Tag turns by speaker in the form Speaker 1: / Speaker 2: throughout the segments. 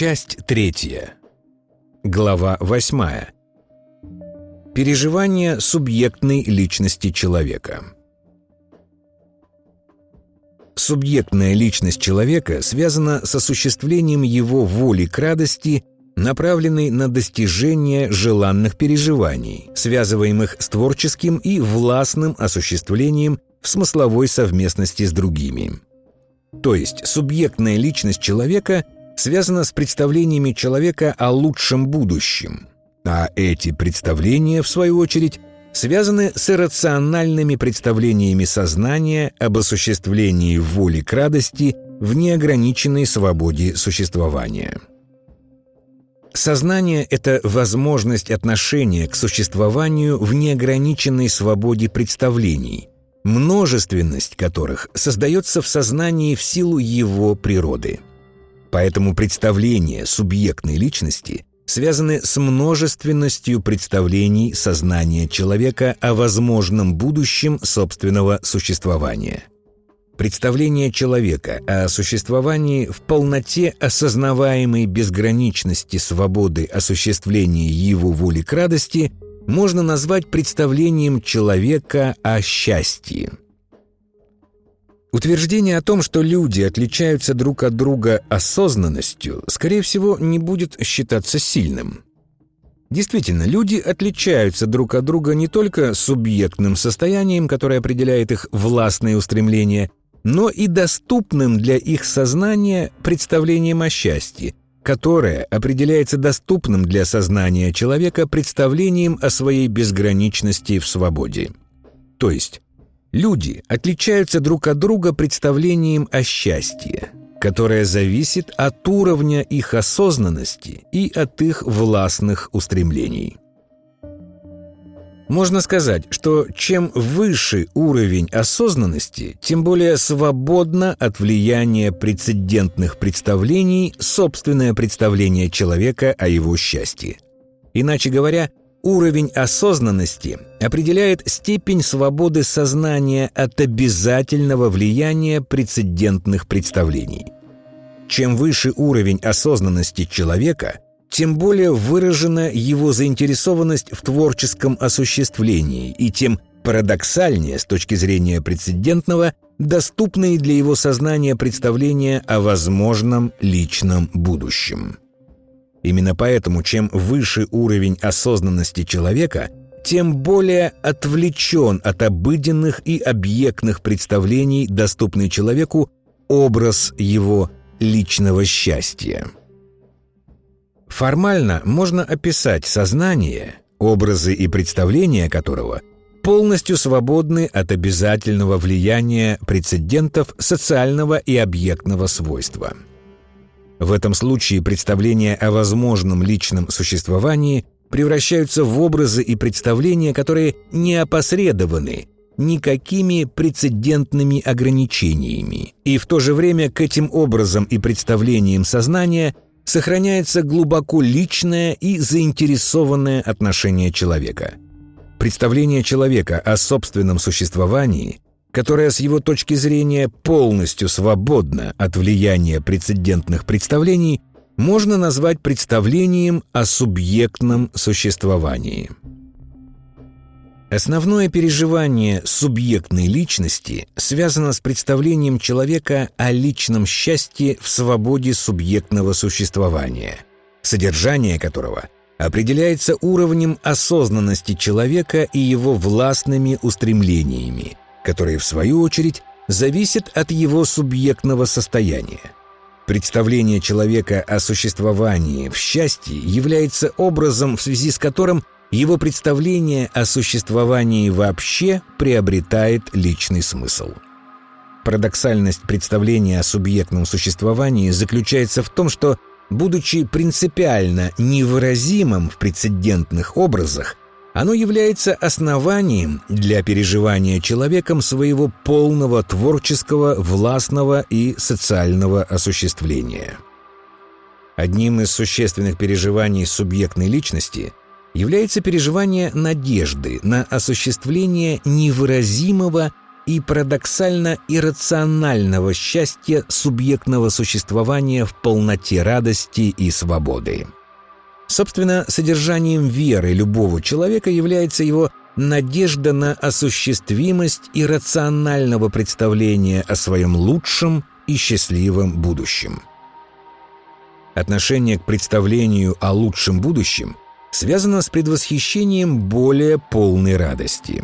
Speaker 1: Часть третья. Глава восьмая. Переживание субъектной личности человека. Субъектная личность человека связана с осуществлением его воли к радости, направленной на достижение желанных переживаний, связываемых с творческим и властным осуществлением в смысловой совместности с другими. То есть субъектная личность человека связана с представлениями человека о лучшем будущем, а эти представления, в свою очередь, связаны с иррациональными представлениями сознания об осуществлении воли к радости в неограниченной свободе существования. Сознание — это возможность отношения к существованию в неограниченной свободе представлений, множественность которых создается в сознании в силу его природы. Поэтому представления субъектной личности связаны с множественностью представлений сознания человека о возможном будущем собственного существования. Представление человека о существовании в полноте осознаваемой безграничности свободы осуществления его воли к радости – можно назвать представлением человека о счастье. Утверждение о том, что люди отличаются друг от друга осознанностью, скорее всего, не будет считаться сильным. Действительно, люди отличаются друг от друга не только субъектным состоянием, которое определяет их властные устремления, но и доступным для их сознания представлением о счастье, которое определяется доступным для сознания человека представлением о своей безграничности в свободе. То есть люди отличаются друг от друга представлением о счастье, которое зависит от уровня их осознанности и от их властных устремлений. Можно сказать, что чем выше уровень осознанности, тем более свободно от влияния прецедентных представлений собственное представление человека о его счастье. Иначе говоря, уровень осознанности определяет степень свободы сознания от обязательного влияния прецедентных представлений. Чем выше уровень осознанности человека – тем более выражена его заинтересованность в творческом осуществлении и тем парадоксальнее с точки зрения прецедентного доступные для его сознания представления о возможном личном будущем. Именно поэтому, чем выше уровень осознанности человека, тем более отвлечен от обыденных и объектных представлений доступный человеку образ его личного счастья. Формально можно описать сознание, образы и представления которого полностью свободны от обязательного влияния прецедентов социального и объектного свойства. В этом случае представления о возможном личном существовании превращаются в образы и представления, которые не опосредованы никакими прецедентными ограничениями, и в то же время к этим образам и представлениям сознания – сохраняется глубоко личное и заинтересованное отношение человека. Представление человека о собственном существовании, которое с его точки зрения полностью свободно от влияния прецедентных представлений, можно назвать представлением о субъектном существовании. Основное переживание субъектной личности связано с представлением человека о личном счастье в свободе субъектного существования, содержание которого определяется уровнем осознанности человека и его властными устремлениями, которые, в свою очередь, зависят от его субъектного состояния. Представление человека о существовании в счастье является образом, в связи с которым – его представление о существовании вообще приобретает личный смысл. Парадоксальность представления о субъектном существовании заключается в том, что, будучи принципиально невыразимым в прецедентных образах, оно является основанием для переживания человеком своего полного творческого, властного и социального осуществления. Одним из существенных переживаний субъектной личности является переживание надежды на осуществление невыразимого и парадоксально-иррационального счастья субъектного существования в полноте радости и свободы. Собственно, содержанием веры любого человека является его надежда на осуществимость и рационального представления о своем лучшем и счастливом будущем. Отношение к представлению о лучшем будущем связано с предвосхищением более полной радости.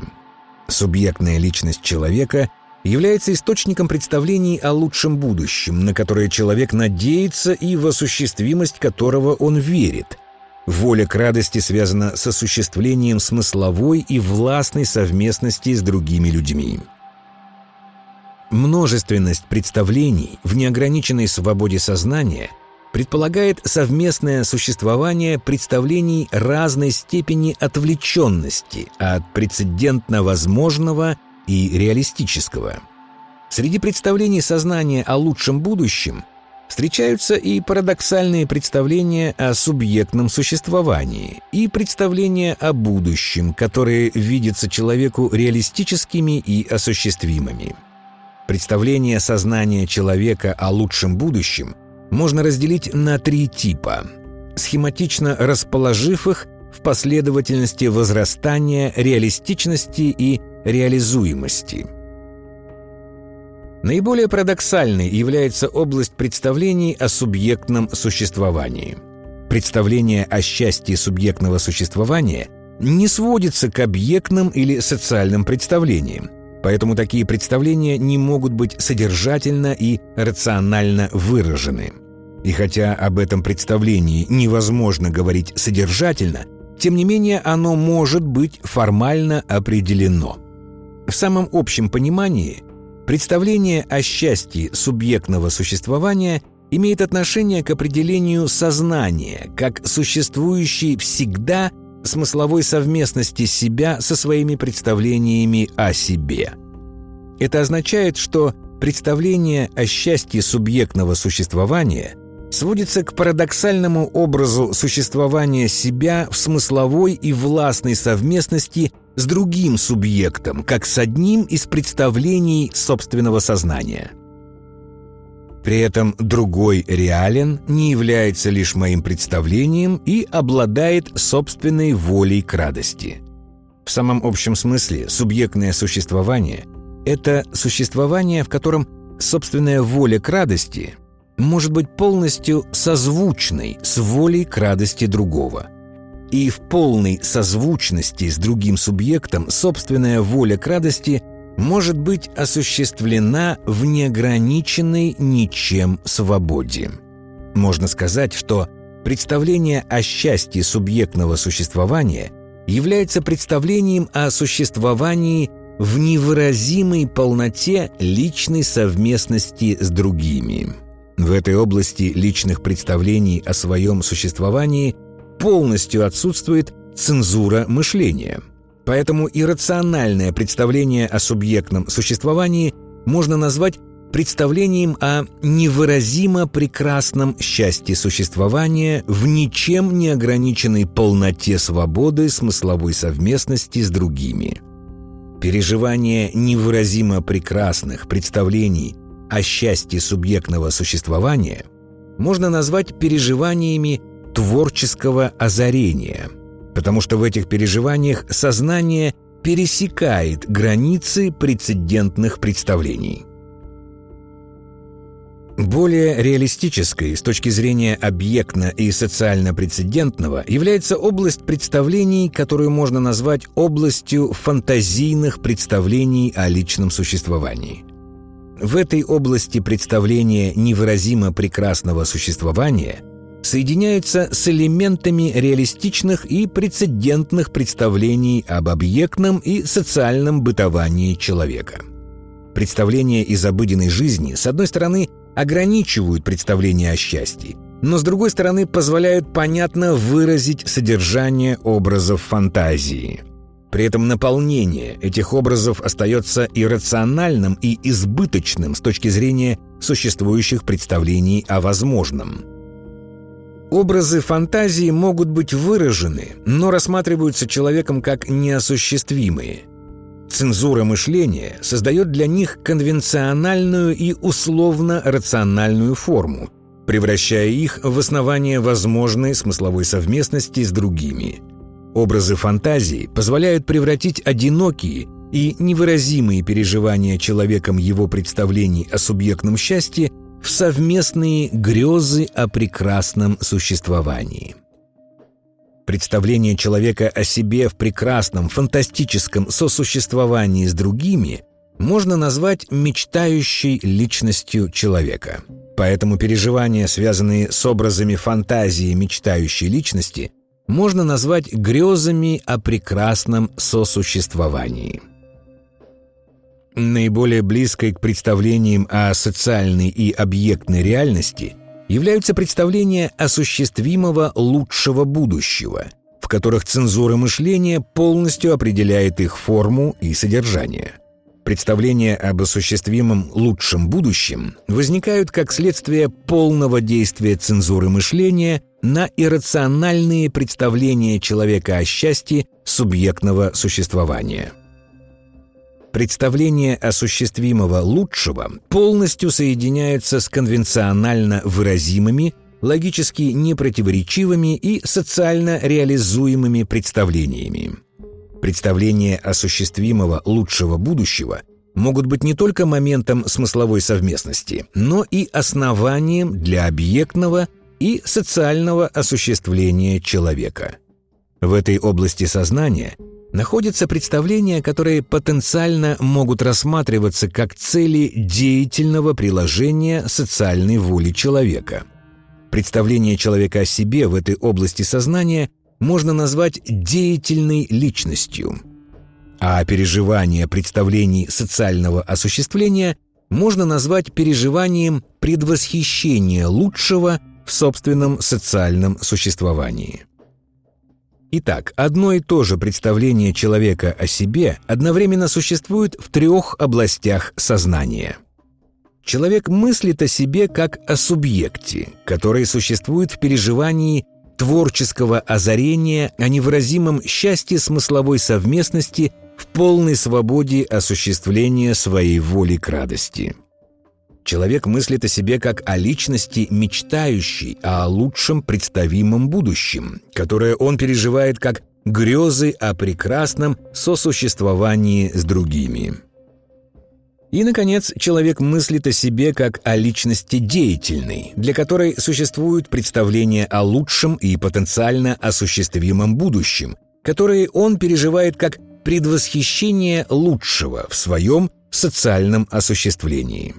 Speaker 1: Субъектная личность человека является источником представлений о лучшем будущем, на которое человек надеется и в осуществимость которого он верит – Воля к радости связана с осуществлением смысловой и властной совместности с другими людьми. Множественность представлений в неограниченной свободе сознания предполагает совместное существование представлений разной степени отвлеченности от прецедентно возможного и реалистического. Среди представлений сознания о лучшем будущем – Встречаются и парадоксальные представления о субъектном существовании, и представления о будущем, которые видятся человеку реалистическими и осуществимыми. Представление сознания человека о лучшем будущем можно разделить на три типа, схематично расположив их в последовательности возрастания реалистичности и реализуемости – Наиболее парадоксальной является область представлений о субъектном существовании. Представление о счастье субъектного существования не сводится к объектным или социальным представлениям, поэтому такие представления не могут быть содержательно и рационально выражены. И хотя об этом представлении невозможно говорить содержательно, тем не менее оно может быть формально определено. В самом общем понимании Представление о счастье субъектного существования имеет отношение к определению сознания как существующей всегда смысловой совместности себя со своими представлениями о себе. Это означает, что представление о счастье субъектного существования сводится к парадоксальному образу существования себя в смысловой и властной совместности с другим субъектом, как с одним из представлений собственного сознания. При этом другой реален не является лишь моим представлением и обладает собственной волей к радости. В самом общем смысле субъектное существование – это существование, в котором собственная воля к радости может быть полностью созвучной с волей к радости другого – и в полной созвучности с другим субъектом собственная воля к радости может быть осуществлена в неограниченной ничем свободе. Можно сказать, что представление о счастье субъектного существования является представлением о существовании в невыразимой полноте личной совместности с другими. В этой области личных представлений о своем существовании – полностью отсутствует цензура мышления. Поэтому иррациональное представление о субъектном существовании можно назвать представлением о невыразимо прекрасном счастье существования в ничем не ограниченной полноте свободы смысловой совместности с другими. Переживание невыразимо прекрасных представлений о счастье субъектного существования можно назвать переживаниями творческого озарения, потому что в этих переживаниях сознание пересекает границы прецедентных представлений. Более реалистической с точки зрения объектно- и социально-прецедентного является область представлений, которую можно назвать областью фантазийных представлений о личном существовании. В этой области представления невыразимо прекрасного существования – соединяется с элементами реалистичных и прецедентных представлений об объектном и социальном бытовании человека. Представления из обыденной жизни, с одной стороны, ограничивают представление о счастье, но с другой стороны позволяют понятно выразить содержание образов фантазии. При этом наполнение этих образов остается иррациональным и избыточным с точки зрения существующих представлений о возможном – Образы фантазии могут быть выражены, но рассматриваются человеком как неосуществимые. Цензура мышления создает для них конвенциональную и условно-рациональную форму, превращая их в основание возможной смысловой совместности с другими. Образы фантазии позволяют превратить одинокие и невыразимые переживания человеком его представлений о субъектном счастье в совместные грезы о прекрасном существовании. Представление человека о себе в прекрасном, фантастическом сосуществовании с другими можно назвать мечтающей личностью человека. Поэтому переживания, связанные с образами фантазии мечтающей личности, можно назвать грезами о прекрасном сосуществовании. Наиболее близкой к представлениям о социальной и объектной реальности – являются представления осуществимого лучшего будущего, в которых цензура мышления полностью определяет их форму и содержание. Представления об осуществимом лучшем будущем возникают как следствие полного действия цензуры мышления на иррациональные представления человека о счастье субъектного существования – представление осуществимого лучшего полностью соединяется с конвенционально выразимыми, логически непротиворечивыми и социально реализуемыми представлениями. Представления осуществимого лучшего будущего могут быть не только моментом смысловой совместности, но и основанием для объектного и социального осуществления человека. В этой области сознания – находятся представления, которые потенциально могут рассматриваться как цели деятельного приложения социальной воли человека. Представление человека о себе в этой области сознания можно назвать деятельной личностью, а переживание представлений социального осуществления можно назвать переживанием предвосхищения лучшего в собственном социальном существовании. Итак, одно и то же представление человека о себе одновременно существует в трех областях сознания. Человек мыслит о себе как о субъекте, который существует в переживании творческого озарения о невыразимом счастье смысловой совместности в полной свободе осуществления своей воли к радости. Человек мыслит о себе как о личности, мечтающей о лучшем представимом будущем, которое он переживает как грезы о прекрасном сосуществовании с другими. И, наконец, человек мыслит о себе как о личности деятельной, для которой существуют представления о лучшем и потенциально осуществимом будущем, которые он переживает как предвосхищение лучшего в своем социальном осуществлении.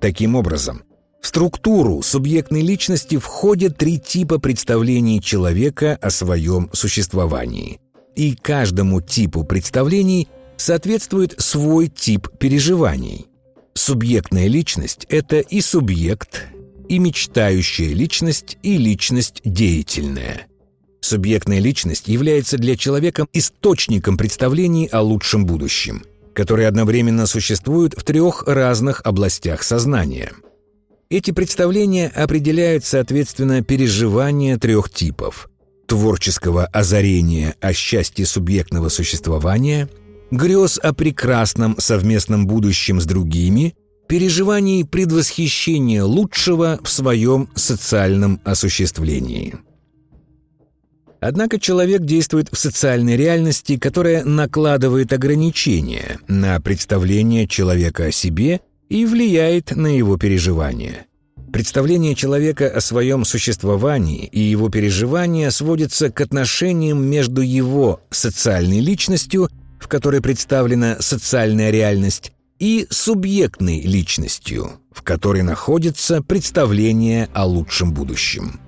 Speaker 1: Таким образом, в структуру субъектной личности входят три типа представлений человека о своем существовании. И каждому типу представлений соответствует свой тип переживаний. Субъектная личность – это и субъект, и мечтающая личность, и личность деятельная. Субъектная личность является для человека источником представлений о лучшем будущем – которые одновременно существуют в трех разных областях сознания. Эти представления определяют, соответственно, переживания трех типов – творческого озарения о счастье субъектного существования, грез о прекрасном совместном будущем с другими, переживаний предвосхищения лучшего в своем социальном осуществлении – Однако человек действует в социальной реальности, которая накладывает ограничения на представление человека о себе и влияет на его переживания. Представление человека о своем существовании и его переживания сводится к отношениям между его социальной личностью, в которой представлена социальная реальность, и субъектной личностью, в которой находится представление о лучшем будущем.